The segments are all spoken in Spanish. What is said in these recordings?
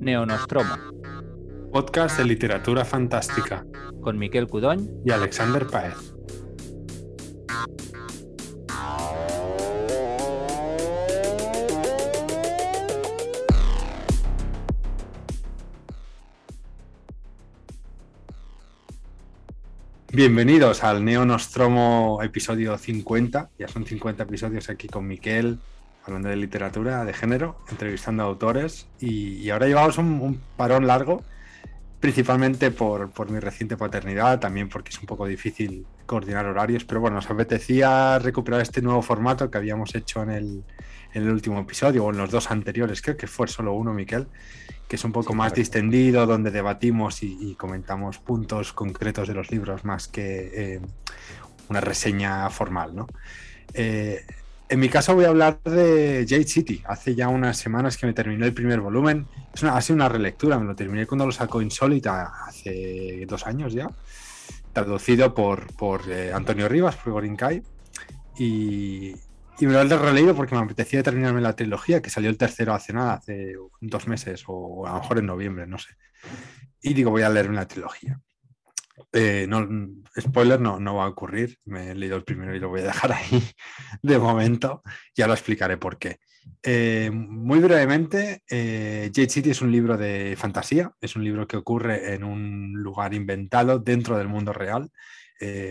Neonostromo, Podcast de literatura fantástica con Miquel Cudoñ y Alexander Paez. Bienvenidos al Neo Nostromo episodio 50. Ya son 50 episodios aquí con Miquel, hablando de literatura, de género, entrevistando autores. Y, y ahora llevamos un, un, parón largo, principalmente por, por, mi reciente paternidad, también porque es un poco difícil coordinar horarios. Pero bueno, nos apetecía recuperar este nuevo formato que habíamos hecho en el, en el último episodio o en los dos anteriores, creo que fue solo uno, Miquel, que es un poco sí, más claro. distendido, donde debatimos y, y, comentamos puntos concretos de los libros más que eh, una reseña formal, ¿no? Eh, en mi caso voy a hablar de Jade City. Hace ya unas semanas que me terminé el primer volumen. Es una, ha sido una relectura, me lo terminé cuando lo sacó Insólita hace dos años ya, traducido por, por eh, Antonio Rivas, por Gorincay. Y, y me lo he releído porque me apetecía terminarme la trilogía, que salió el tercero hace nada, hace dos meses, o a lo mejor en noviembre, no sé. Y digo, voy a leerme la trilogía. Eh, no, spoiler no, no va a ocurrir, me he leído el primero y lo voy a dejar ahí de momento, ya lo explicaré por qué. Eh, muy brevemente, eh, Jade City es un libro de fantasía, es un libro que ocurre en un lugar inventado dentro del mundo real,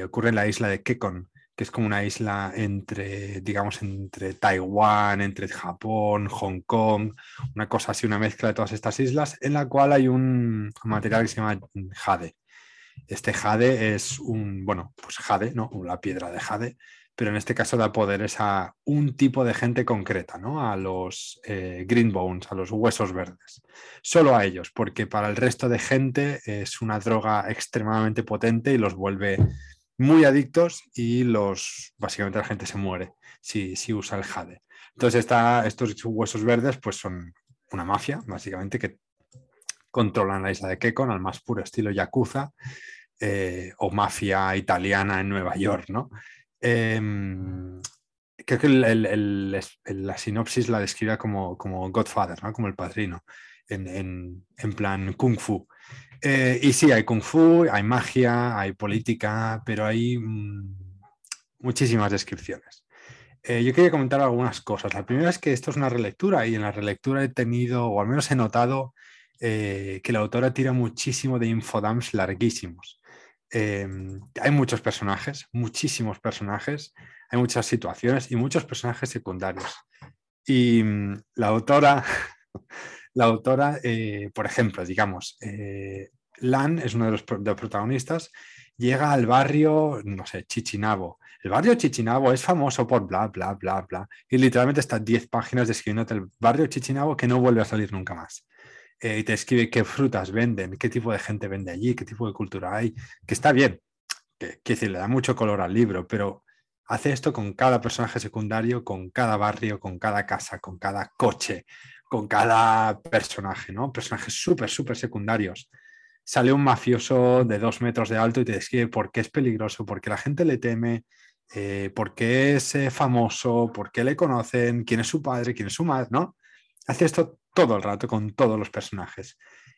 ocurre en la isla de Kekon, que es como una isla entre, digamos, entre Taiwán, entre Japón, Hong Kong, una cosa así, una mezcla de todas estas islas, en la cual hay un material que se llama jade. Este jade es un, bueno, pues jade, ¿no? La piedra de jade, pero en este caso da poderes a un tipo de gente concreta, ¿no? A los eh, green bones, a los huesos verdes. Solo a ellos, porque para el resto de gente es una droga extremadamente potente y los vuelve muy adictos y los, básicamente la gente se muere si, si usa el jade. Entonces está, estos huesos verdes pues son una mafia, básicamente, que controlan la isla de Kekon al más puro estilo Yakuza eh, o mafia italiana en Nueva York, ¿no? Eh, creo que la sinopsis la describe como, como Godfather, ¿no? Como el padrino, en, en, en plan Kung Fu. Eh, y sí, hay Kung Fu, hay magia, hay política, pero hay mmm, muchísimas descripciones. Eh, yo quería comentar algunas cosas. La primera es que esto es una relectura y en la relectura he tenido, o al menos he notado, eh, que la autora tira muchísimo de infodumps larguísimos. Eh, hay muchos personajes, muchísimos personajes, hay muchas situaciones y muchos personajes secundarios. Y mm, la autora, la autora eh, por ejemplo, digamos, eh, Lan es uno de los, protagonistas, llega al barrio, no sé, Chichinabo. El barrio Chichinabo es famoso por bla, bla, bla, bla. Y literalmente está 10 páginas describiéndote el barrio Chichinabo que no vuelve a salir nunca más eh, y te escribe qué frutas venden, qué tipo de gente vende allí, qué tipo de cultura hay, que está bien, que, que decir, le da mucho color al libro, pero hace esto con cada personaje secundario, con cada barrio, con cada casa, con cada coche, con cada personaje, ¿no? Personajes súper, súper secundarios. Sale un mafioso de dos metros de alto y te describe por qué es peligroso, por qué la gente le teme, eh, por qué es eh, famoso, por qué le conocen, quién es su padre, quién es su madre, ¿no? Hace esto todo el rato con todos los personajes.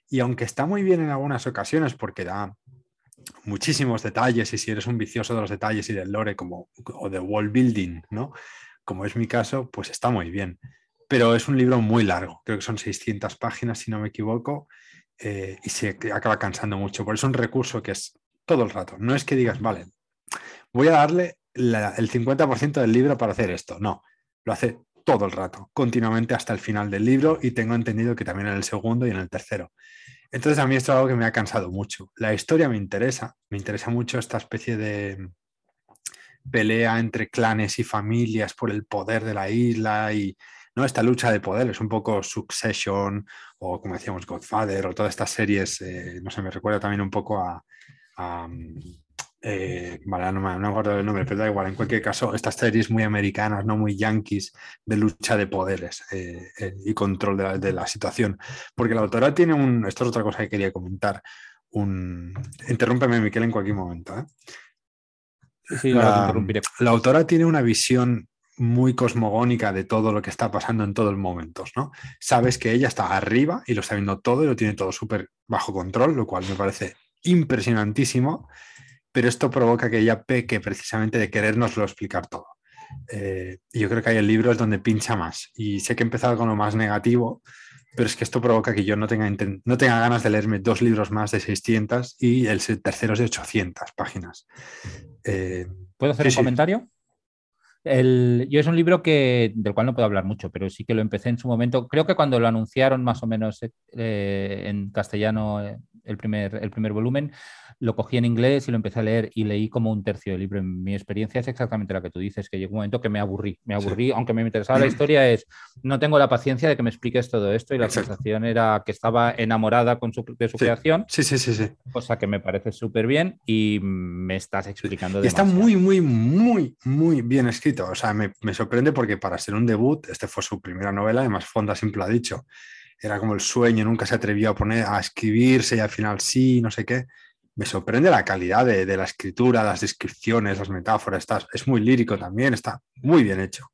Y aunque está muy bien en algunas ocasiones porque da muchísimos detalles y si eres un vicioso de los detalles y del lore como, o de world building, ¿no? Como es mi caso, pues está muy bien. Pero es un libro muy largo, creo que son 600 páginas si no me equivoco, eh, y se acaba cansando mucho. Por eso es un recurso que es todo el rato. No es que digas, vale, voy a darle el 50% del libro para hacer esto. No, lo hace todo el rato, continuamente hasta el final del libro y tengo entendido que también en el segundo y en el tercero. Entonces a mí esto es algo que me ha cansado mucho. La historia me interesa, me interesa mucho esta especie de pelea entre clanes y familias por el poder de la isla y no esta lucha de poder, es un poco Succession o como decíamos Godfather o todas estas series, eh, no sé, me recuerda también un poco a, a eh, vale, no me, no acuerdo del nombre, pero da igual. En cualquier caso, estas series muy americanas, no muy yankees, de lucha de poderes eh, eh, y control de la, de la, situación. Porque la autora tiene un. Esto es otra cosa que quería comentar. Un. Interrúmpeme, Miquel, en cualquier momento. Sí, la, la, autora tiene una visión muy cosmogónica de todo lo que está pasando en todos los momentos, ¿no? Sabes que ella está arriba y lo está viendo todo y lo tiene todo súper bajo control, lo cual me parece impresionantísimo, pero esto provoca que ella peque precisamente de querernoslo explicar todo. Eh, yo creo que hay el libro es donde pincha más y sé que he empezado con lo más negativo, pero es que esto provoca que yo no tenga, no tenga ganas de leerme dos libros más de 600 y el tercero es de 800 páginas. Eh, ¿Puedo hacer un comentario? Yo es un libro que, del cual no puedo hablar mucho, pero sí que lo empecé en su momento. Creo que cuando lo anunciaron más o menos eh, en castellano el, primer, el primer volumen, lo cogí en inglés y lo empecé a leer y leí como un tercio del libro. Mi experiencia es exactamente la que tú dices, que llegó un momento que me aburrí. Me aburrí, aunque me interesaba la historia, es no tengo la paciencia de que me expliques todo esto y la sensación era que estaba enamorada con su, de su creación. Sí, sí, sí, sí. Cosa que me parece súper bien y me estás explicando. Y está muy, muy, muy, muy bien escrito. O sea, me, me sorprende porque para ser un debut, este fue su primera novela, además Fonda siempre lo ha dicho era como el sueño, nunca se atrevió a poner a escribirse y al final sí, no sé qué me sorprende la calidad de, la escritura, las descripciones, las metáforas. es muy lírico también, está muy bien hecho.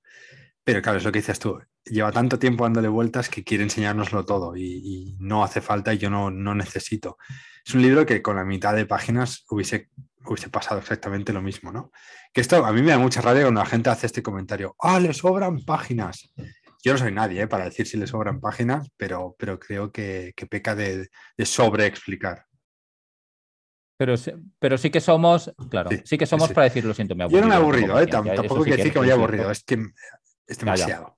Pero claro, es lo que dices tú. Lleva tanto tiempo dándole vueltas que quiere enseñárnoslo todo y, no hace falta y yo no, no, necesito. Es un libro que con la mitad de páginas hubiese, hubiese pasado exactamente lo mismo, ¿no? Que esto a mí me da mucha rabia cuando la gente hace este comentario. ¡Ah, le sobran páginas! Yo no soy nadie ¿eh? para decir si le sobran páginas, pero, pero creo que, peca de, de sobreexplicar. Pero, pero sí que somos, claro, sí, que somos para decir lo siento, me aburrido. Yo no me he aburrido, ¿eh? tampoco quiero decir que me haya aburrido, es que es demasiado.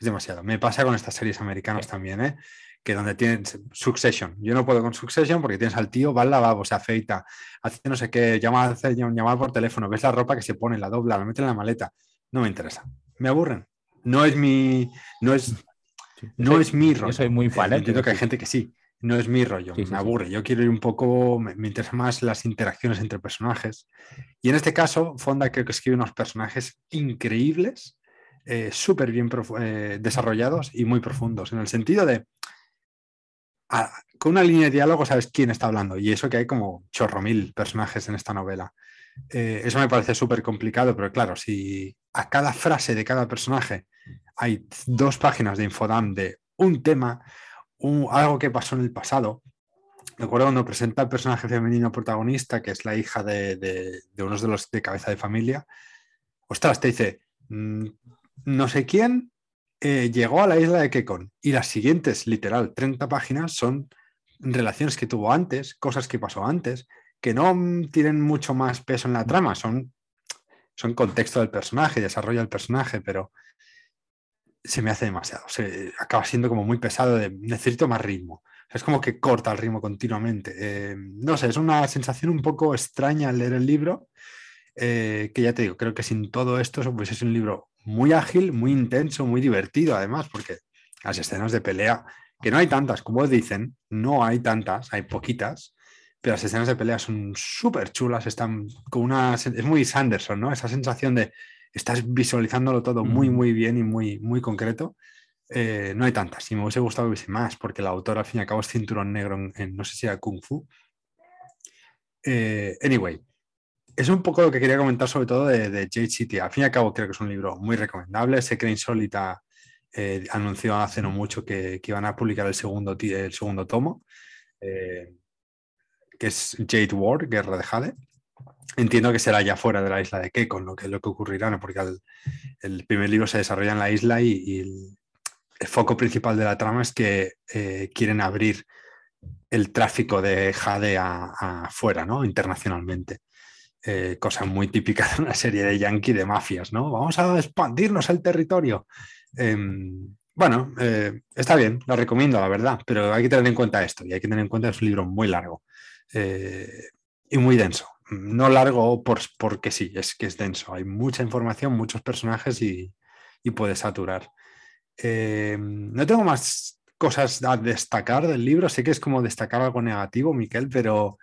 Es demasiado. Me pasa con estas series americanas también, ¿eh? Que donde tienen Succession. Yo no puedo con Succession porque tienes al tío, va al lavabo, se afeita, hace no sé qué, llama, llamar por teléfono, ves la ropa que se pone, la dobla, la mete en la maleta. No me interesa. Me aburren. No es mi. No es, no es mi rollo. Yo soy muy fan. ¿eh? Entiendo que hay gente que sí no es mi rollo, me aburre. Yo quiero ir un poco, me, me interesan más las interacciones entre personajes. Y en este caso, Fonda creo que escribe unos personajes increíbles, eh, súper bien eh, desarrollados y muy profundos, en el sentido de, con una línea de diálogo sabes quién está hablando, y eso que hay como chorro mil personajes en esta novela. Eh, eso me parece súper complicado, pero claro, si a cada frase de cada personaje hay dos páginas de infodam de un tema, algo que pasó en el pasado. Recuerdo cuando presenta el personaje femenino protagonista, que es la hija de, unos de los de cabeza de familia. Ostras, te dice, mm, no sé quién eh, llegó a la isla de Kekon. Y las siguientes, literal, 30 páginas son relaciones que tuvo antes, cosas que pasó antes, que no tienen mucho más peso en la trama, son, son contexto del personaje, desarrollo del personaje, pero se me hace demasiado. Se acaba siendo como muy pesado de necesito más ritmo. Es como que corta el ritmo continuamente. Eh, no sé, es una sensación un poco extraña al leer el libro, eh, que ya te digo, creo que sin todo esto pues es un libro muy ágil, muy intenso, muy divertido además, porque las escenas de pelea, que no hay tantas, como dicen, no hay tantas, hay poquitas, pero las escenas de pelea son súper chulas, están con una... Es muy Sanderson, ¿no? Esa sensación de estás visualizándolo todo muy, muy bien y muy, muy concreto. Eh, no hay tantas y me hubiese gustado que hubiese más porque el autor al fin y al cabo es cinturón negro en, no sé si era Kung Fu. Eh, anyway, es un poco lo que quería comentar sobre todo de, de Jade City. Al fin y al cabo creo que es un libro muy recomendable. Sé que Insólita eh, anunció hace no mucho que, que, iban a publicar el segundo, el segundo tomo, que es Jade War, Guerra de Jade. Entiendo que será ya fuera de la isla de Kekon lo que, lo que ocurrirá, ¿no? porque el, primer libro se desarrolla en la isla y, el, foco principal de la trama es que eh, quieren abrir el tráfico de Jade afuera, ¿no? internacionalmente. Eh, cosa muy típica de una serie de yankee de mafias, ¿no? Vamos a expandirnos el territorio. Em, bueno, eh, está bien, lo recomiendo, la verdad, pero hay que tener en cuenta esto y hay que tener en cuenta que es un libro muy largo y muy denso no largo por, porque sí, es que es denso. Hay mucha información, muchos personajes y, puede saturar. Eh, no tengo más cosas a destacar del libro. Sé que es como destacar algo negativo, Miquel, pero,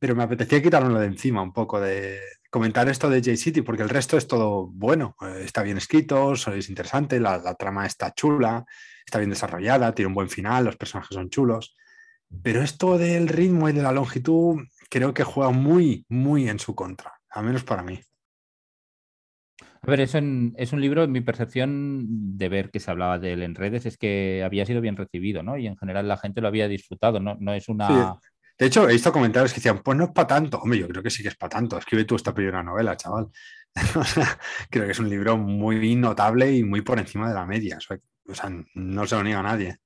pero me apetecía quitarlo de encima un poco, de comentar esto de J-City, porque el resto es todo bueno. Eh, está bien escrito, es interesante, la, la trama está chula, está bien desarrollada, tiene un buen final, los personajes son chulos. Pero esto del ritmo y de la longitud creo que juega muy, muy en su contra, al menos para mí. A ver, es un, es un libro, en mi percepción de ver que se hablaba de él en redes, es que había sido bien recibido, ¿no? Y en general la gente lo había disfrutado, ¿no? No es una... De hecho, he visto comentarios que decían, pues no es para tanto. Hombre, yo creo que sí que es para tanto. Escribe tú esta primera novela, chaval. creo que es un libro muy notable y muy por encima de la media. O sea, no se lo niega a nadie.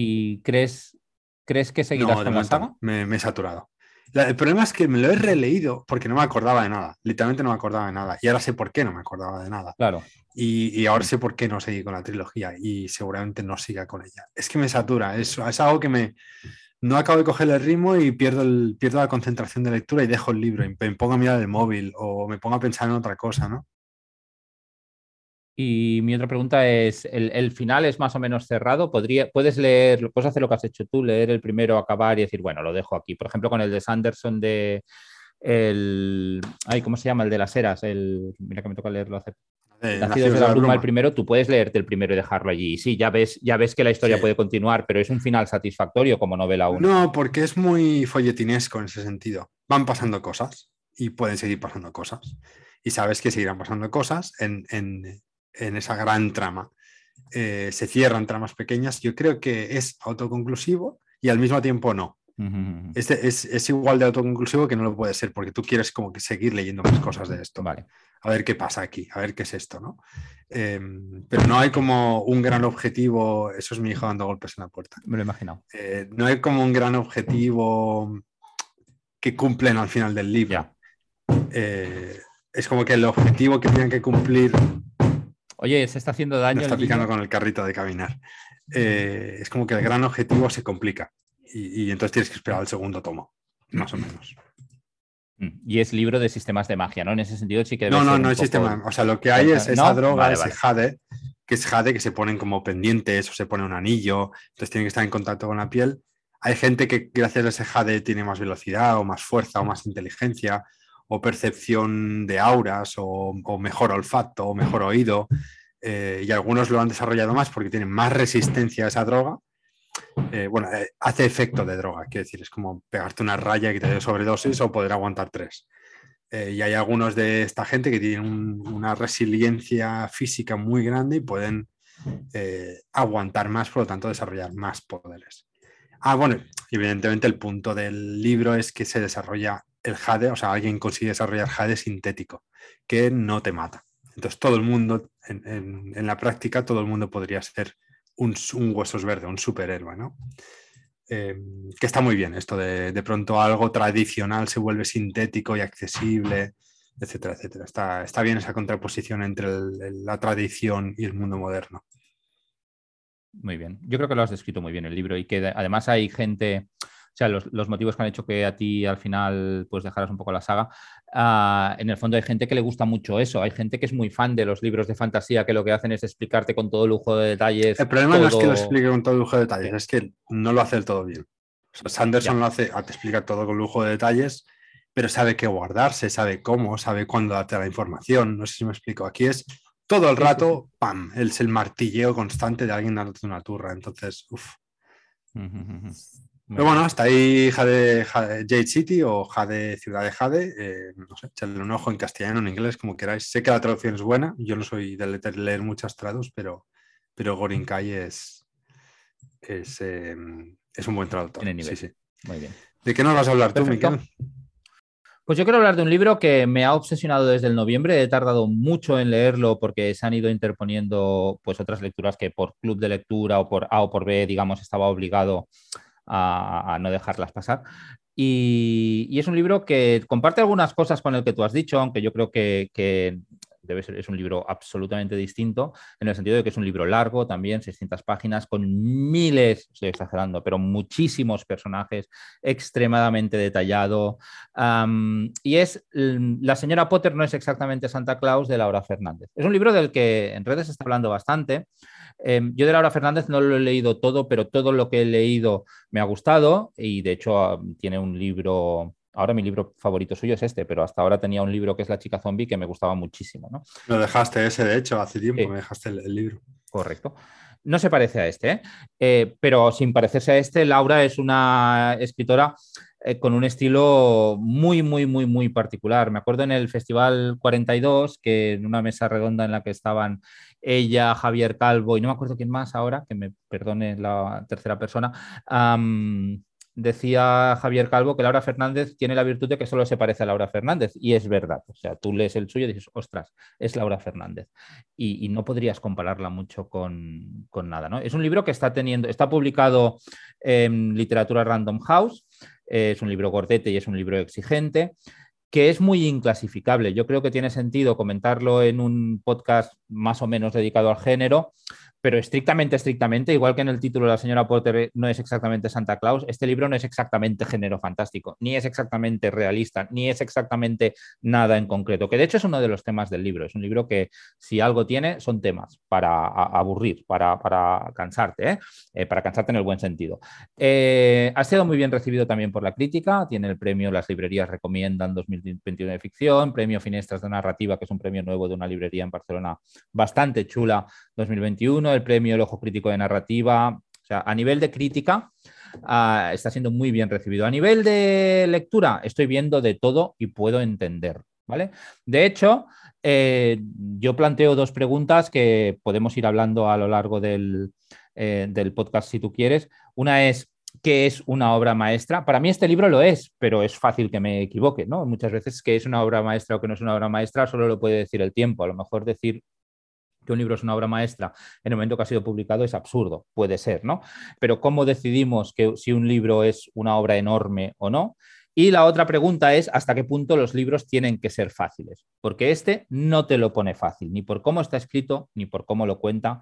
¿Y crees, crees que seguirás con la saga? Me, he saturado. el problema es que me lo he releído porque no me acordaba de nada. Literalmente no me acordaba de nada. Y ahora sé por qué no me acordaba de nada. Claro. Y, ahora sé por qué no seguí con la trilogía y seguramente no siga con ella. Es que me satura. Es, es algo que me, no acabo de coger el ritmo y pierdo, el, pierdo la concentración de lectura y dejo el libro y me pongo a mirar el móvil o me pongo a pensar en otra cosa, ¿no? Y mi otra pregunta es, ¿el, final es más o menos cerrado? ¿Podría, ¿Puedes leer, puedes hacer lo que has hecho tú, leer el primero, acabar y decir, bueno, lo dejo aquí? Por ejemplo, con el de Sanderson de... El, ay, ¿Cómo se llama? El de las eras. El, mira que me toca leerlo hace eh, Nacidos de la, bruma, el primero, tú puedes leerte el primero y dejarlo allí. sí, ya ves, ya ves que la historia puede continuar, pero es un final satisfactorio como novela 1. No, porque es muy folletinesco en ese sentido. Van pasando cosas y pueden seguir pasando cosas. Y sabes que seguirán pasando cosas en, esa gran trama. Eh, se cierran tramas pequeñas. Yo creo que es autoconclusivo y al mismo tiempo no. es, es, igual de autoconclusivo que no lo puede ser, porque tú quieres como que seguir leyendo más cosas de esto. Vale a ver qué pasa aquí, a ver qué es esto, ¿no? Em, pero no hay como un gran objetivo, eso es mi hijo dando golpes en la puerta. Me lo he imaginado. Eh, no hay como un gran objetivo que cumplen al final del libro. Eh, es como que el objetivo que tienen que cumplir. Oye, se está haciendo daño. está picando con el carrito de caminar. Eh, es como que el gran objetivo se complica y, y entonces tienes que esperar al segundo tomo, más o menos. Mm, y es libro de sistemas de magia, ¿no? En ese sentido sí que... no, no, no es sistema. O sea, lo que hay es esa droga, ese jade, que es jade que se ponen como pendientes o se pone un anillo, entonces tienen que estar en contacto con la piel. Hay gente que gracias a ese jade tiene más velocidad o más fuerza o más inteligencia o percepción de auras o, mejor olfato o mejor oído. Eh, y algunos lo han desarrollado más porque tienen más resistencia a esa droga eh, bueno, eh, hace efecto de droga, quiero decir, es como pegarte una raya que te dé sobredosis o poder aguantar tres. Eh, y hay algunos de esta gente que tienen una resiliencia física muy grande y pueden aguantar más, por lo tanto, desarrollar más poderes. Ah, bueno, evidentemente el punto del libro es que se desarrolla el jade, o sea, alguien consigue desarrollar jade sintético, que no te mata. Entonces, todo el mundo, en la práctica, todo el mundo podría ser un, huesos verde, un superhéroe, ¿no? Eh, que está muy bien esto de, de pronto algo tradicional se vuelve sintético y accesible, etcétera, etcétera. Está, está bien esa contraposición entre la tradición y el mundo moderno. Muy bien. Yo creo que lo has descrito muy bien el libro y que además hay gente sea, los, motivos que han hecho que a ti al final pues dejaras un poco la saga, ah, en el fondo hay gente que le gusta mucho eso, hay gente que es muy fan de los libros de fantasía que lo que hacen es explicarte con todo lujo de detalles. El problema no es que lo explique con todo lujo de detalles, es que no lo hace del todo bien. Sanderson lo hace, te explica todo con lujo de detalles, pero sabe qué guardarse, sabe cómo, sabe cuándo darte la información. No sé si me explico. Aquí es todo el rato, ¡pam! Es el martilleo constante de alguien dándote una turra. Entonces, uff. Pero bueno, hasta ahí Jade, Jade, City o Jade Ciudad de Jade. Eh, no sé, echarle un ojo en castellano, en inglés, como queráis. Sé que la traducción es buena. Yo no soy de leer muchas traducciones, pero, pero Gorinkai es, es, em, es, un buen traductor. Sí, sí. Muy bien. ¿De qué nos vas a hablar tú, Miquel? Pues yo quiero hablar de un libro que me ha obsesionado desde el noviembre. He tardado mucho en leerlo porque se han ido interponiendo pues, otras lecturas que por club de lectura o por A o por B, digamos, estaba obligado a, no dejarlas pasar. Y, es un libro que comparte algunas cosas con el que tú has dicho, aunque yo creo que, es un libro absolutamente distinto, en el sentido de que es un libro largo también, 600 páginas, con miles, estoy exagerando, pero muchísimos personajes, extremadamente detallado. y es, La señora Potter no es exactamente Santa Claus de Laura Fernández. Es un libro del que en redes se está hablando bastante. Em, yo de Laura Fernández no lo he leído todo, pero todo lo que he leído me ha gustado y de hecho tiene un libro, ahora mi libro favorito suyo es este, pero hasta ahora tenía un libro que es La chica zombie que me gustaba muchísimo. ¿no? Lo dejaste ese, de hecho, hace tiempo me dejaste el, libro. Correcto. No se parece a este, ¿eh? Eh, pero sin parecerse a este, Laura es una escritora eh, con un estilo muy, muy, muy, muy particular. Me acuerdo en el Festival 42, que en una mesa redonda en la que estaban ella, Javier Calvo y no me acuerdo quién más ahora, que me perdone la tercera persona, decía Javier Calvo que Laura Fernández tiene la virtud de que solo se parece a Laura Fernández y es verdad. O sea, tú lees el suyo y dices, ostras, es Laura Fernández. Y, no podrías compararla mucho con, nada. ¿no? Es un libro que está teniendo, está publicado en literatura Random House, es un libro gordete y es un libro exigente que es muy inclasificable. Yo creo que tiene sentido comentarlo en un podcast más o menos dedicado al género, pero estrictamente, estrictamente, igual que en el título la señora Potter no es exactamente Santa Claus, este libro no es exactamente género fantástico, ni es exactamente realista, ni es exactamente nada en concreto, que de hecho es uno de los temas del libro. Es un libro que si algo tiene son temas para aburrir, para, cansarte, ¿eh? Eh, para cansarte en el buen sentido. Eh, ha sido muy bien recibido también por la crítica, tiene el premio Las Librerías Recomiendan 2021 de Ficción, premio Finestras de Narrativa, que es un premio nuevo de una librería en Barcelona bastante chula 2021 el premio El Ojo Crítico de Narrativa. O sea, a nivel de crítica ah, está siendo muy bien recibido. A nivel de lectura, estoy viendo de todo y puedo entender. ¿Vale? De hecho, eh, yo planteo dos preguntas que podemos ir hablando a lo largo del, eh, del podcast si tú quieres. Una es, ¿qué es una obra maestra? Para mí este libro lo es, pero es fácil que me equivoque, ¿no? Muchas veces que es una obra maestra o que no es una obra maestra solo lo puede decir el tiempo. A lo mejor decir que un libro es una obra maestra en el momento que ha sido publicado es absurdo, puede ser, ¿no? Pero ¿cómo decidimos que si un libro es una obra enorme o no? Y la otra pregunta es hasta qué punto los libros tienen que ser fáciles, porque este no te lo pone fácil, ni por cómo está escrito, ni por cómo lo cuenta,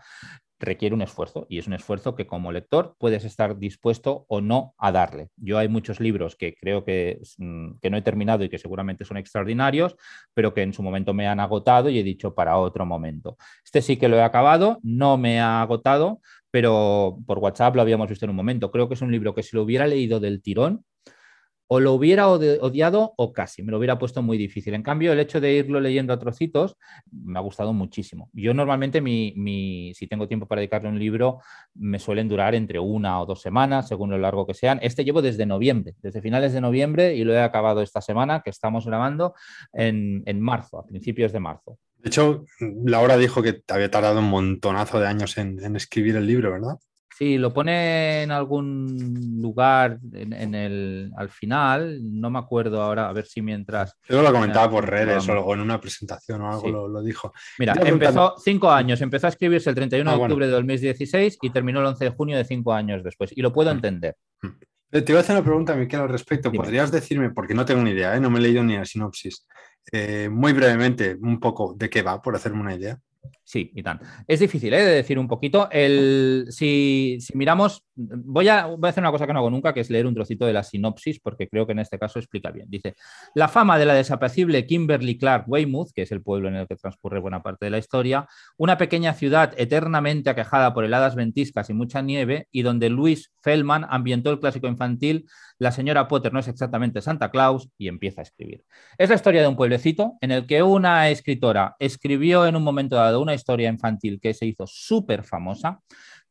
requiere un esfuerzo y es un esfuerzo que como lector puedes estar dispuesto o no a darle. Yo hay muchos libros que creo que, mm, que, no he terminado y que seguramente son extraordinarios, pero que en su momento me han agotado y he dicho para otro momento. Este sí que lo he acabado, no me ha agotado, pero por WhatsApp lo habíamos visto en un momento. Creo que es un libro que si lo hubiera leído del tirón, o lo hubiera odiado o casi, me lo hubiera puesto muy difícil. En cambio, el hecho de irlo leyendo a trocitos me ha gustado muchísimo. Yo normalmente, si tengo tiempo para dedicarle un libro, me suelen durar entre una o dos semanas, según lo largo que sean. Este llevo desde noviembre, desde finales de noviembre y lo he acabado esta semana que estamos grabando en, marzo, a principios de marzo. De hecho, Laura dijo que había tardado un montonazo de años en escribir el libro, ¿verdad? Sí, lo pone en algún lugar en, el, al final, no me acuerdo ahora, a ver si mientras... Yo lo comentaba por redes o en una presentación o algo lo, dijo. Mira, empezó cinco años, empezó a escribirse el 31 de ah, octubre de 2016 y terminó el 11 de junio de cinco años después, y lo puedo mm. entender. Mm. Te iba a hacer una pregunta, Miquel, al respecto. ¿Podrías decirme, porque no tengo ni idea, ¿eh? no me he leído ni la sinopsis, eh, muy brevemente, un poco de qué va, por hacerme una idea? Sí, y tan. Es difícil ¿eh? de decir un poquito. El, si, miramos, voy a, voy a hacer una cosa que no hago nunca, que es leer un trocito de la sinopsis, porque creo que en este caso explica bien. Dice, la fama de la desapacible Kimberly Clark Weymouth, que es el pueblo en el que transcurre buena parte de la historia, una pequeña ciudad eternamente aquejada por heladas ventiscas y mucha nieve, y donde Louis Feldman ambientó el clásico infantil La señora Potter no es exactamente Santa Claus, y empieza a escribir. Es la historia de un pueblecito en el que una escritora escribió en un momento dado una historia infantil que se hizo súper famosa,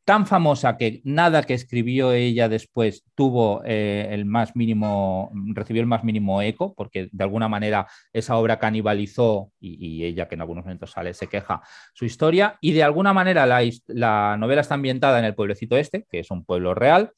tan famosa que nada que escribió ella después tuvo eh, el más mínimo, recibió el más mínimo eco, porque de alguna manera esa obra canibalizó, y, ella que en algunos momentos sale, se queja, su historia, y de alguna manera la, la novela está ambientada en el pueblecito este, que es un pueblo real,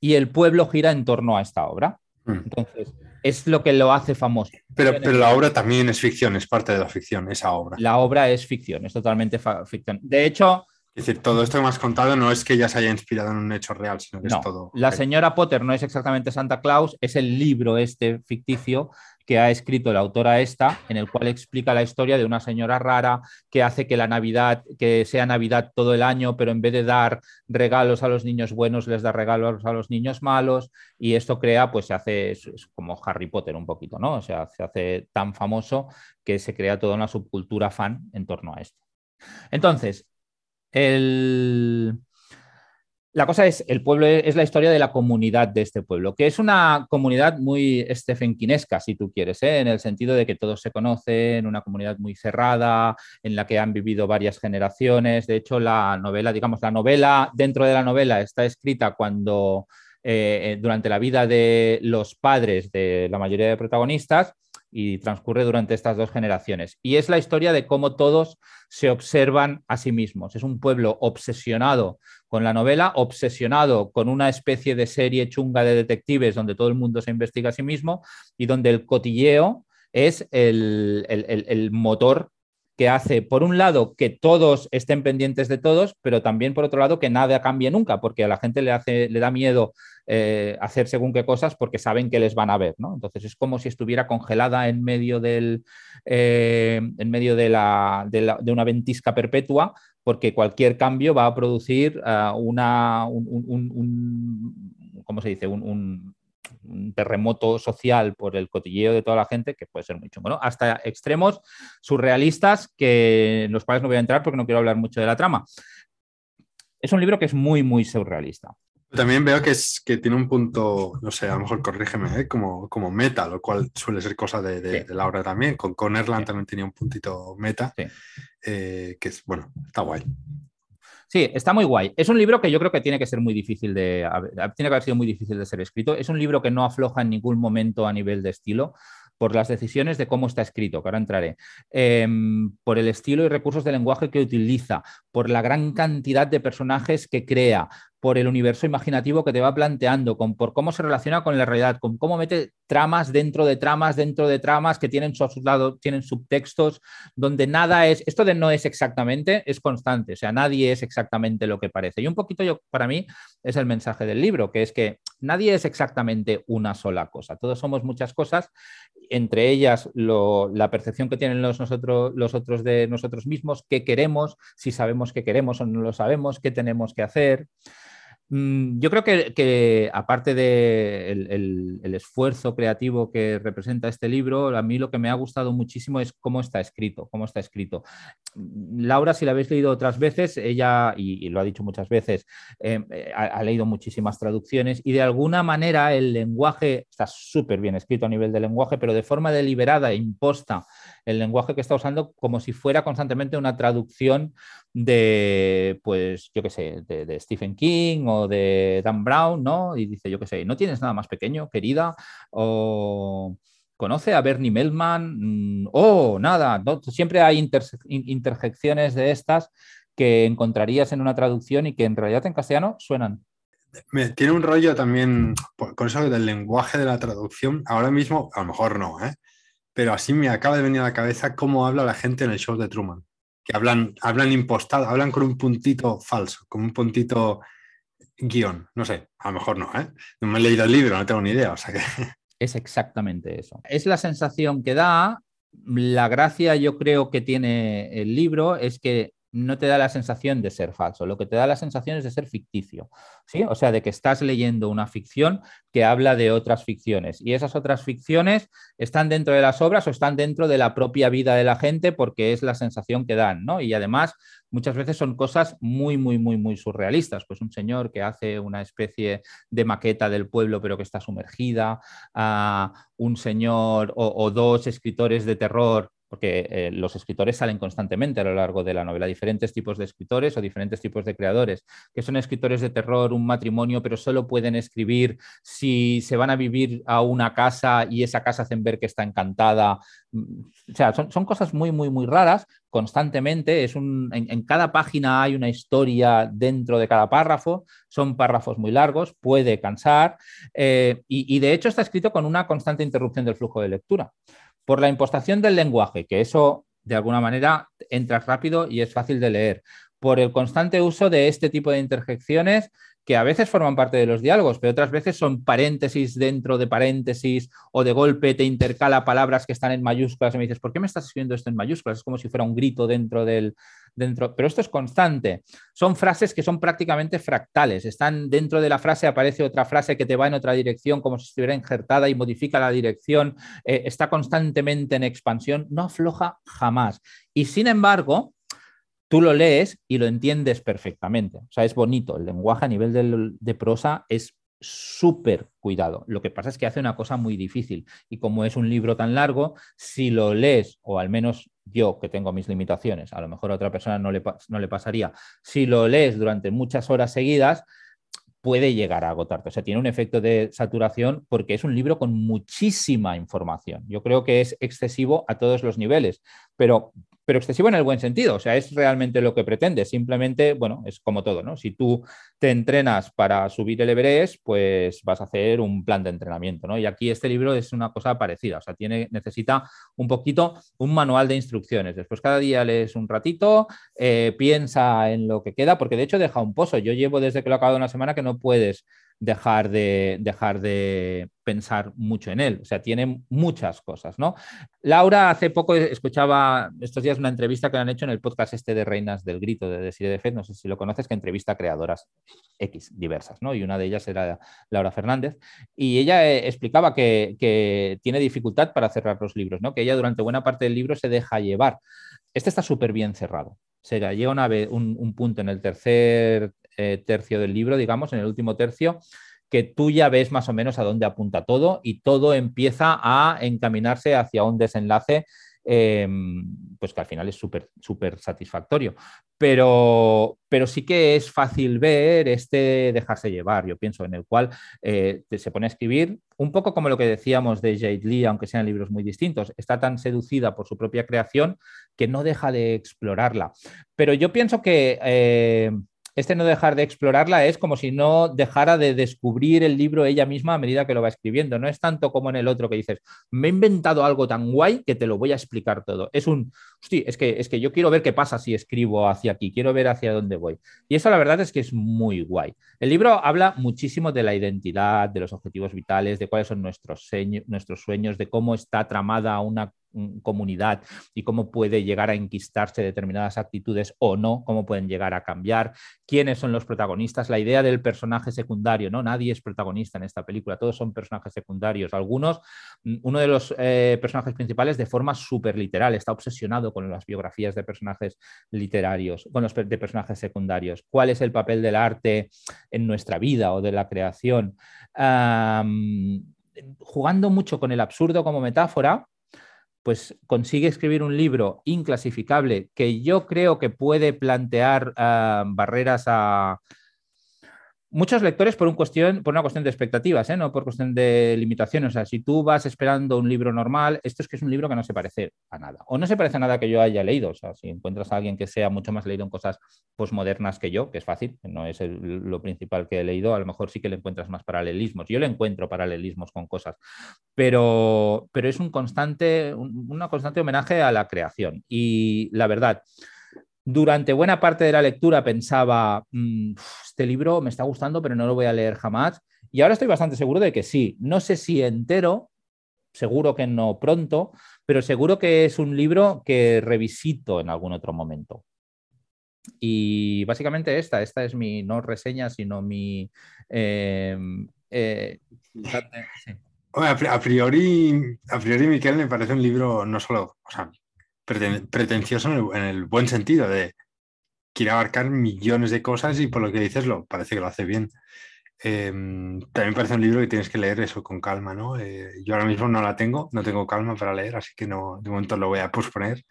y el pueblo gira en torno a esta obra. Mm. Entonces, es lo que lo hace famoso. Pero, pero la obra también es ficción, es parte de la ficción, esa obra. La obra es ficción, es totalmente ficción. De hecho... Es decir, todo esto que me has contado no es que ella se haya inspirado en un hecho real, sino que es todo... La señora Potter no es exactamente Santa Claus, es el libro este ficticio que ha escrito la autora esta, en el cual explica la historia de una señora rara que hace que la Navidad, que sea Navidad todo el año, pero en vez de dar regalos a los niños buenos, les da regalos a los niños malos, y esto crea, pues se hace, es, como Harry Potter un poquito, ¿no? O sea, se hace tan famoso que se crea toda una subcultura fan en torno a esto. Entonces, el... La cosa es, el pueblo es la historia de la comunidad de este pueblo, que es una comunidad muy Stephen Kinesca, si tú quieres, ¿eh? en el sentido de que todos se conocen, una comunidad muy cerrada, en la que han vivido varias generaciones. De hecho, la novela, digamos, la novela dentro de la novela está escrita cuando eh, durante la vida de los padres de la mayoría de protagonistas y transcurre durante estas dos generaciones. Y es la historia de cómo todos se observan a sí mismos. Es un pueblo obsesionado con la novela, obsesionado con una especie de serie chunga de detectives donde todo el mundo se investiga a sí mismo y donde el cotilleo es el, el motor que hace, por un lado, que todos estén pendientes de todos, pero también, por otro lado, que nada cambie nunca, porque a la gente le, hace, le da miedo eh, hacer según qué cosas porque saben que les van a ver. ¿no? Entonces, es como si estuviera congelada en medio, del, eh, en medio de, la, de, una ventisca perpetua, porque cualquier cambio va a producir uh, una, un, un, un, ¿cómo se dice? un un terremoto social por el cotilleo de toda la gente, que puede ser muy chungo, Hasta extremos surrealistas que, en los cuales no voy a entrar porque no quiero hablar mucho de la trama. Es un libro que es muy, muy surrealista. También veo que, es, que tiene un punto, no sé, a lo mejor corrígeme, ¿eh? como, como meta, lo cual suele ser cosa de, de, Laura también. Con Connerland también tenía un puntito meta, eh, que es, bueno, está guay. Sí, está muy guay. Es un libro que yo creo que tiene que ser muy difícil de. Tiene que haber sido muy difícil de ser escrito. Es un libro que no afloja en ningún momento a nivel de estilo por las decisiones de cómo está escrito, que ahora entraré, em, por el estilo y recursos de lenguaje que utiliza, por la gran cantidad de personajes que crea, por el universo imaginativo que te va planteando, con, por cómo se relaciona con la realidad, con cómo mete tramas dentro de tramas, dentro de tramas que tienen su lado, tienen subtextos, donde nada es, esto de no es exactamente, es constante, o sea, nadie es exactamente lo que parece. Y un poquito yo, para mí, es el mensaje del libro, que es que nadie es exactamente una sola cosa, todos somos muchas cosas, entre ellas la percepción que tienen los, nosotros, los otros de nosotros mismos, qué queremos, si sabemos qué queremos o no lo sabemos, qué tenemos que hacer. Mm, yo creo que, aparte del de el, esfuerzo creativo que representa este libro, a mí lo que me ha gustado muchísimo es cómo está escrito, cómo está escrito. Laura, si la habéis leído otras veces, ella, y, lo ha dicho muchas veces, eh, eh, ha, leído muchísimas traducciones y de alguna manera el lenguaje está súper bien escrito a nivel de lenguaje, pero de forma deliberada e imposta el lenguaje que está usando como si fuera constantemente una traducción de, pues, yo qué sé, de, Stephen King o de Dan Brown, ¿no? Y dice, yo qué sé, no tienes nada más pequeño, querida, o conoce a Bernie Melman, mm, oh, nada, siempre hay interjecciones de estas que encontrarías en una traducción y que en realidad en castellano suenan. tiene un rollo también con eso del lenguaje de la traducción. Ahora mismo, a lo mejor no, ¿eh? Pero así me acaba de venir a la cabeza cómo habla la gente en el show de Truman. Que hablan, hablan impostado, hablan con un puntito falso, con un puntito guion. No sé, a lo mejor no, ¿eh? No me he leído el libro, no tengo ni idea. O sea que... Es exactamente eso. Es la sensación que da. La gracia, yo creo que tiene el libro es que no te da la sensación de ser falso, lo que te da la sensación es de ser ficticio, ¿sí? O sea, de que estás leyendo una ficción que habla de otras ficciones y esas otras ficciones están dentro de las obras o están dentro de la propia vida de la gente porque es la sensación que dan, ¿no? Y además muchas veces son cosas muy, muy, muy, muy surrealistas, pues un señor que hace una especie de maqueta del pueblo pero que está sumergida, a un señor o dos escritores de terror porque eh, los escritores salen constantemente a lo largo de la novela, diferentes tipos de escritores o diferentes tipos de creadores, que son escritores de terror, un matrimonio, pero solo pueden escribir si se van a vivir a una casa y esa casa hacen ver que está encantada. Mm, o sea, son, cosas muy, muy, muy raras constantemente. Es un, en, cada página hay una historia dentro de cada párrafo, son párrafos muy largos, puede cansar eh, y de hecho está escrito con una constante interrupción del flujo de lectura por la impostación del lenguaje, que eso de alguna manera entra rápido y es fácil de leer, por el constante uso de este tipo de interjecciones que a veces forman parte de los diálogos, pero otras veces son paréntesis dentro de paréntesis o de golpe te intercala palabras que están en mayúsculas y me dices, ¿por qué me estás escribiendo esto en mayúsculas? Es como si fuera un grito dentro del... Dentro, pero esto es constante. Son frases que son prácticamente fractales. Están dentro de la frase, aparece otra frase que te va en otra dirección, como si estuviera injertada y modifica la dirección. Eh, está constantemente en expansión, no afloja jamás. Y sin embargo, tú lo lees y lo entiendes perfectamente. O sea, es bonito. El lenguaje a nivel de, prosa es súper cuidado. Lo que pasa es que hace una cosa muy difícil y como es un libro tan largo, si lo lees, o al menos yo que tengo mis limitaciones, a lo mejor a otra persona no le, no le pasaría, si lo lees durante muchas horas seguidas, puede llegar a agotarte. O sea, tiene un efecto de saturación porque es un libro con muchísima información. Yo creo que es excesivo a todos los niveles, pero pero excesivo en el buen sentido, o sea, es realmente lo que pretende, simplemente, bueno, es como todo, ¿no? Si tú te entrenas para subir el Everest, pues vas a hacer un plan de entrenamiento, ¿no? Y aquí este libro es una cosa parecida, o sea, tiene, necesita un poquito un manual de instrucciones. Después cada día lees un ratito, eh, piensa en lo que queda, porque de hecho deja un pozo. Yo llevo desde que lo he acabado una semana que no puedes dejar de, dejar de pensar mucho en él. O sea, tiene muchas cosas, ¿no? Laura hace poco escuchaba estos días una entrevista que le han hecho en el podcast este de Reinas del Grito de Desire de Fe, no sé si lo conoces, que entrevista a creadoras X diversas, ¿no? Y una de ellas era Laura Fernández. Y ella eh, explicaba que, tiene dificultad para cerrar los libros, ¿no? Que ella durante buena parte del libro se deja llevar. Este está súper bien cerrado. Se llega una vez, un punto en el tercer eh, tercio del libro, digamos, en el último tercio, que tú ya ves más o menos a dónde apunta todo y todo empieza a encaminarse hacia un desenlace em, pues que al final es súper súper satisfactorio. Pero, pero sí que es fácil ver este dejarse llevar, yo pienso, en el cual eh, se pone a escribir, un poco como lo que decíamos de Jade Lee, aunque sean libros muy distintos, está tan seducida por su propia creación que no deja de explorarla. Pero yo pienso que... Eh, este no dejar de explorarla es como si no dejara de descubrir el libro ella misma a medida que lo va escribiendo. No es tanto como en el otro que dices, me he inventado algo tan guay que te lo voy a explicar todo. Es un, sí, es que, es que yo quiero ver qué pasa si escribo hacia aquí, quiero ver hacia dónde voy. Y eso la verdad es que es muy guay. El libro habla muchísimo de la identidad, de los objetivos vitales, de cuáles son nuestros sueños, de cómo está tramada una comunidad y cómo puede llegar a enquistarse determinadas actitudes o no, cómo pueden llegar a cambiar, quiénes son los protagonistas, la idea del personaje secundario, ¿no? Nadie es protagonista en esta película, todos son personajes secundarios. Algunos, mm, uno de los eh, personajes principales de forma súper literal, está obsesionado con las biografías de personajes literarios, con los de personajes secundarios. ¿Cuál es el papel del arte en nuestra vida o de la creación? jugando mucho con el absurdo como metáfora, pues consigue escribir un libro inclasificable que yo creo que puede plantear ah, barreras a, muchos lectores por, un por una cuestión de expectativas, ¿eh? no por cuestión de limitaciones. O sea, si tú vas esperando un libro normal, esto es que es un libro que no se parece a nada. O no se parece a nada que yo haya leído. O sea, si encuentras a alguien que sea mucho más leído en cosas posmodernas que yo, que es fácil, no es lo principal que he leído, a lo mejor sí que le encuentras más paralelismos. Yo le encuentro paralelismos con cosas, pero, pero es un constante, una constante homenaje a la creación. Y la verdad, durante buena parte de la lectura pensaba, mm, este libro me está gustando, pero no lo voy a leer jamás. Y ahora estoy bastante seguro de que sí. No sé si entero, seguro que no pronto, pero seguro que es un libro que revisito en algún otro momento. Y básicamente esta, esta es mi no reseña, sino mi... Em, eh, a priori, a priori, Miquel, me parece un libro no solo, pretencioso en el, buen sentido de quiere abarcar millones de cosas y por lo que dices lo parece que lo hace bien. Em, también parece un libro que tienes que leer eso con calma, ¿no? Eh, yo ahora mismo no la tengo, no tengo calma para leer, así que no, de momento lo voy a posponer.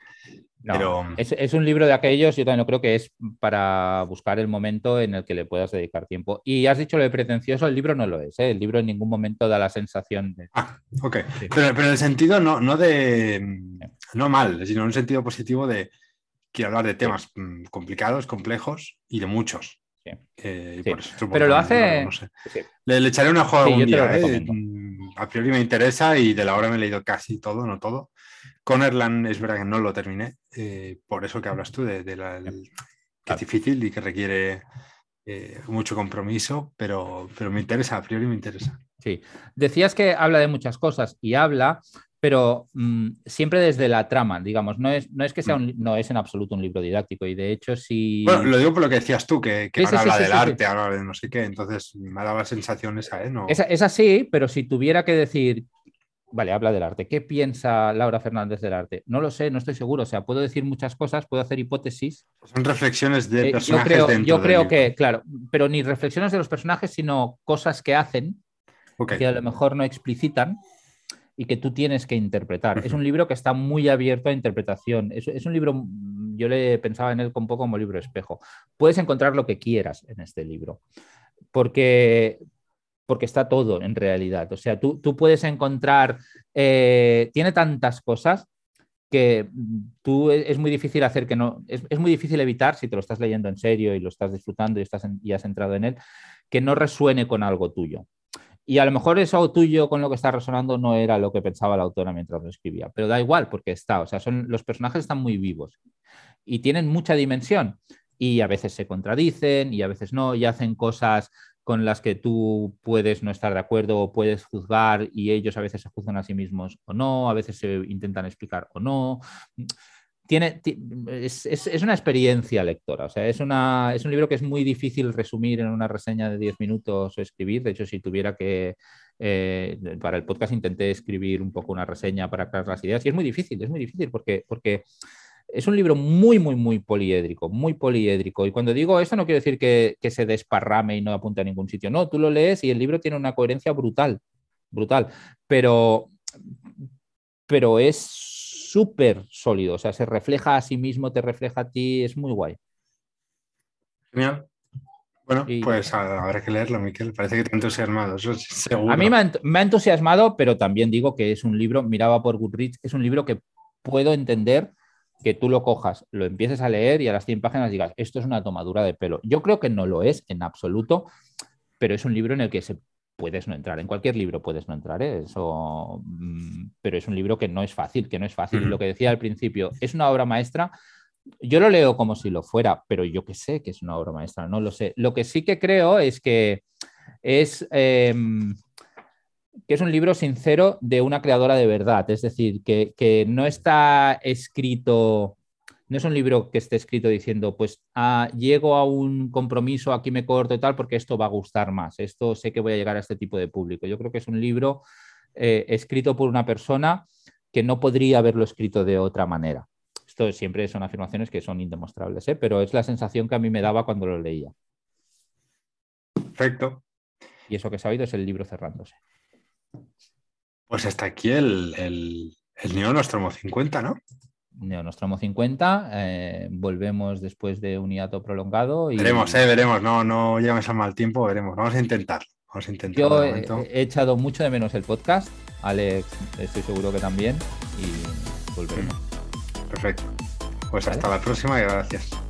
Pero... es, un libro de aquellos, yo también lo creo que es para buscar el momento en el que le puedas dedicar tiempo. Y has dicho lo de pretencioso, el libro no lo es, ¿eh? el libro en ningún momento da la sensación de... Ah, ok, pero, pero, en el sentido no, no de... No mal, sino en un sentido positivo de... Quiero hablar de temas mm, complicados, complejos y de muchos. Eh, pero lo hace. Le, echaré una juega un día. ¿eh? Mm, a priori me interesa y de la hora me he leído casi todo, no todo. Connerland es verdad que no lo terminé, eh, por eso que hablas tú de, la, que es difícil y que requiere mucho compromiso, pero, pero me interesa, a priori me interesa. Sí, decías que habla de muchas cosas y habla, pero mm, siempre desde la trama, digamos, no es, no es que sea un, no es en absoluto un libro didáctico y de hecho si... Bueno, lo digo por lo que decías tú, que, que habla del arte, habla de no sé qué, entonces me ha dado la sensación esa, ¿eh? No... Es, es, así, pero si tuviera que decir, vale, habla del arte, ¿qué piensa Laura Fernández del arte? No lo sé, no estoy seguro, o sea, puedo decir muchas cosas, puedo hacer hipótesis. Son reflexiones de personajes. yo creo, yo creo que, claro, pero ni reflexiones de los personajes, sino cosas que hacen, que a lo mejor no explicitan y que tú tienes que interpretar. Es un libro que está muy abierto a interpretación. Es, un libro, yo le pensaba en él un poco como libro espejo. Puedes encontrar lo que quieras en este libro, porque, porque está todo en realidad. O sea, tú, tú puedes encontrar, eh, tiene tantas cosas que tú e, es muy difícil hacer que no, es, muy difícil evitar, si te lo estás leyendo en serio y lo estás disfrutando y, estás y has entrado en él, que no resuene con algo tuyo. Y a lo mejor eso tuyo con lo que está resonando no era lo que pensaba la autora mientras lo escribía, pero da igual porque está, o sea, son, los personajes están muy vivos y tienen mucha dimensión y a veces se contradicen y a veces no y hacen cosas con las que tú puedes no estar de acuerdo o puedes juzgar y ellos a veces se juzgan a sí mismos o no, a veces se intentan explicar o no. Tiene, es, una experiencia lectora, o sea, es, una, es un libro que es muy difícil resumir en una reseña de 10 minutos o escribir. De hecho, si tuviera que, eh, para el podcast intenté escribir un poco una reseña para aclarar las ideas y es muy difícil, es muy difícil porque, porque es un libro muy, muy, muy poliédrico, muy poliédrico. Y cuando digo esto no quiero decir que, se desparrame y no apunte a ningún sitio. No, tú lo lees y el libro tiene una coherencia brutal, brutal. Pero, pero es súper sólido, o sea, se refleja a sí mismo, te refleja a ti, es muy guay. Genial. Bueno, pues habrá que leerlo, Miquel. Parece que te ha entusiasmado, eso seguro. A mí me ha, me ha, entusiasmado, pero también digo que es un libro, miraba por Goodreads, es un libro que puedo entender que tú lo cojas, lo empieces a leer y a las 100 páginas digas, esto es una tomadura de pelo. Yo creo que no lo es en absoluto, pero es un libro en el que se puedes no entrar. En cualquier libro puedes no entrar, ¿eh? Eso, mm, pero es un libro que no es fácil, que no es fácil. Y lo que decía al principio, es una obra maestra. Yo lo leo como si lo fuera, pero yo que sé que es una obra maestra, no lo sé. Lo que sí que creo es que es... Em, que es un libro sincero de una creadora de verdad, es decir, que, no está escrito, no es un libro que esté escrito diciendo, pues ah, llego a un compromiso, aquí me corto y tal, porque esto va a gustar más, esto sé que voy a llegar a este tipo de público. Yo creo que es un libro eh, escrito por una persona que no podría haberlo escrito de otra manera. Esto siempre son afirmaciones que son indemostrables, ¿eh? pero es la sensación que a mí me daba cuando lo leía. Perfecto. Y eso que he sabido es el libro cerrándose. Pues hasta aquí el, el, el Neonostromo 50, ¿no? Neonostromo 50, eh, volvemos después de un hiato prolongado. Y... Veremos, eh, veremos, no, no llevamos a mal tiempo, veremos, vamos a intentar. Vamos a intentar Yo he, echado mucho de menos el podcast, Alex estoy seguro que también, y volveremos. Perfecto. Pues hasta la próxima y gracias.